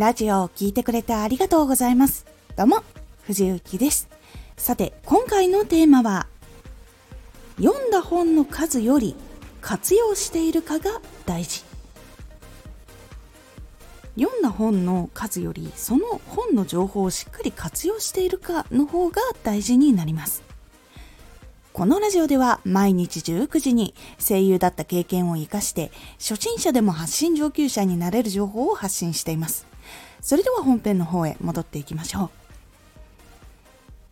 ラジオを聴いてくれてありがとうございます。どうも、藤幸です。さて、今回のテーマは、読んだ本の数より活用しているかが大事。読んだ本の数よりその本の情報をしっかり活用しているかの方が大事になります。このラジオでは毎日19時に声優だった経験を活かして初心者でも発信上級者になれる情報を発信しています。それでは本編の方へ戻っていきましょ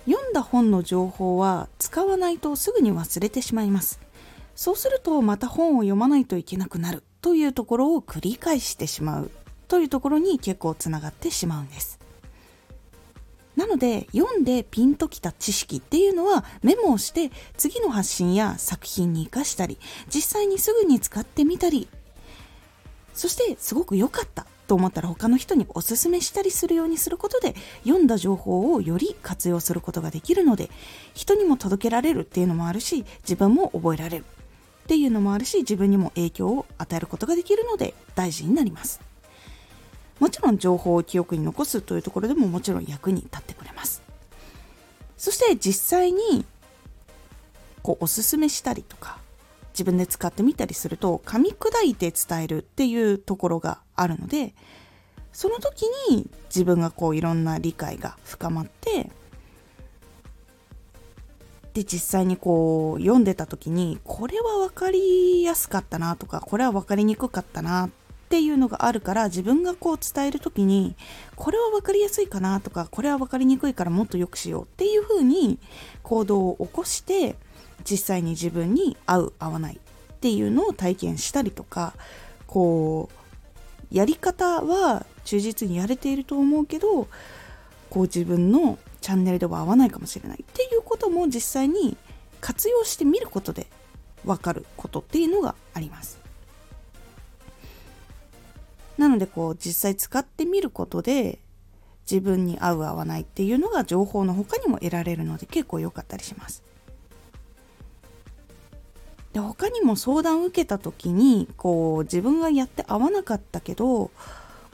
う。読んだ本の情報は使わないとすぐに忘れてしまいます。そうするとまた本を読まないといけなくなるというところを繰り返してしまうというところに結構つながってしまうんです。なので読んでピンときた知識っていうのはメモをして次の発信や作品に生かしたり実際にすぐに使ってみたりそしてすごく良かったと思ったら他の人におすすめしたりするようにすることで読んだ情報をより活用することができるので人にも届けられるっていうのもあるし自分も覚えられるっていうのもあるし自分にも影響を与えることができるので大事になります。もちろん情報を記憶に残すというところでももちろん役に立ってくれますそして実際にこうおすすめしたりとか自分で使ってみたりすると噛み砕いて伝えるっていうところがあるのでその時に自分がこういろんな理解が深まってで実際にこう読んでた時にこれは分かりやすかったなとかこれは分かりにくかったなっていうのがあるから自分がこう伝える時にこれは分かりやすいかなとかこれは分かりにくいからもっと良くしようっていう風に行動を起こして実際に自分に合う合わないっていうのを体験したりとかこうやり方は忠実にやれていると思うけどこう自分のチャンネルでは合わないかもしれないっていうことも実際に活用してみることで分かることっていうのがあります。なのでこう実際使ってみることで自分に合う合わないっていうのが情報の他にも得られるので結構良かったりします。で他にも相談を受けた時にこう自分がやって合わなかったけど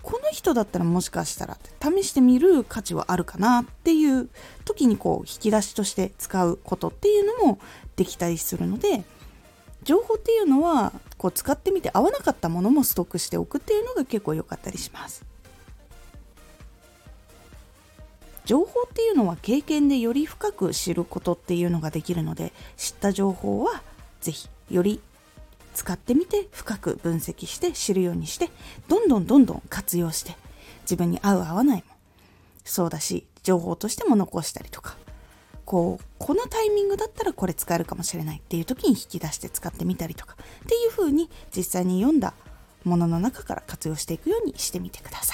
この人だったらもしかしたら試してみる価値はあるかなっていう時にこう引き出しとして使うことっていうのもできたりするので情報っていうのはこう使ってみて合わなかったものもストックしておくっていうのが結構良かったりします。情報っていうのは経験でより深く知ることっていうのができるので知った情報は是非より使ってみて深く分析して知るようにしてどんどんどんどん活用して自分に合う合わないもそうだし情報としても残したりとかこうこのタイミングだったらこれ使えるかもしれないっていう時に引き出して使ってみたりとかっていう風に実際に読んだものの中から活用していくようにしてみてください。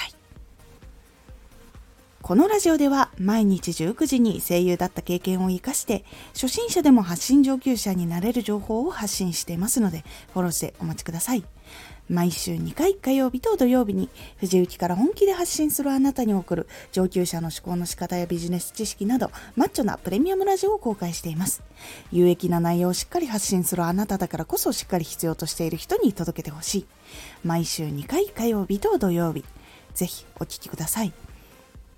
このラジオでは毎日19時に声優だった経験を活かして初心者でも発信上級者になれる情報を発信していますのでフォローしてお待ちください。毎週2回火曜日と土曜日に藤雪から本気で発信するあなたに送る上級者の思考の仕方やビジネス知識などマッチョなプレミアムラジオを公開しています。有益な内容をしっかり発信するあなただからこそしっかり必要としている人に届けてほしい。毎週2回火曜日と土曜日。ぜひお聴きください。